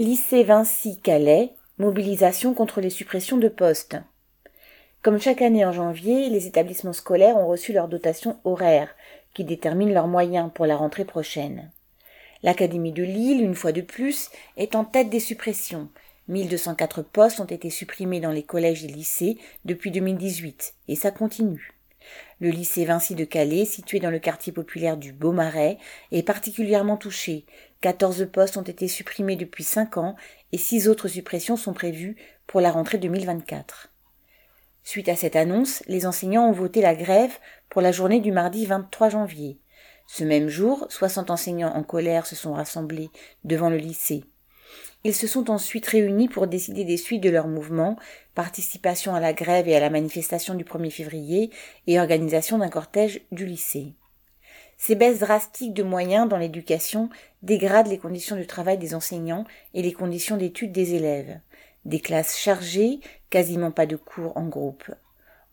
Lycée Vinci Calais, mobilisation contre les suppressions de postes. Comme chaque année en janvier, les établissements scolaires ont reçu leur dotation horaire, qui détermine leurs moyens pour la rentrée prochaine. L'Académie de Lille, une fois de plus, est en tête des suppressions. 1204 postes ont été supprimés dans les collèges et lycées depuis 2018, et ça continue. Le lycée Vinci de Calais, situé dans le quartier populaire du Beaumarais, est particulièrement touché. 14 postes ont été supprimés depuis 5 ans et 6 autres suppressions sont prévues pour la rentrée 2024. Suite à cette annonce, les enseignants ont voté la grève pour la journée du mardi 23 janvier. Ce même jour, 60 enseignants en colère se sont rassemblés devant le lycée. Ils se sont ensuite réunis pour décider des suites de leur mouvement, participation à la grève et à la manifestation du 1er février et organisation d'un cortège du lycée. Ces baisses drastiques de moyens dans l'éducation dégradent les conditions de travail des enseignants et les conditions d'études des élèves. Des classes chargées, quasiment pas de cours en groupe.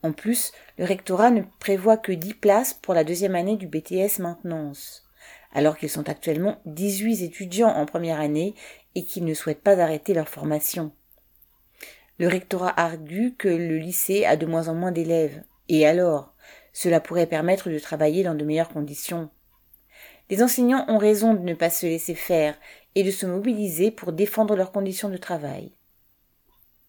En plus, le rectorat ne prévoit que 10 places pour la deuxième année du BTS maintenance alors qu'ils sont actuellement 18 étudiants en première année et qu'ils ne souhaitent pas arrêter leur formation. Le rectorat argue que le lycée a de moins en moins d'élèves. Et alors Cela pourrait permettre de travailler dans de meilleures conditions. Les enseignants ont raison de ne pas se laisser faire et de se mobiliser pour défendre leurs conditions de travail.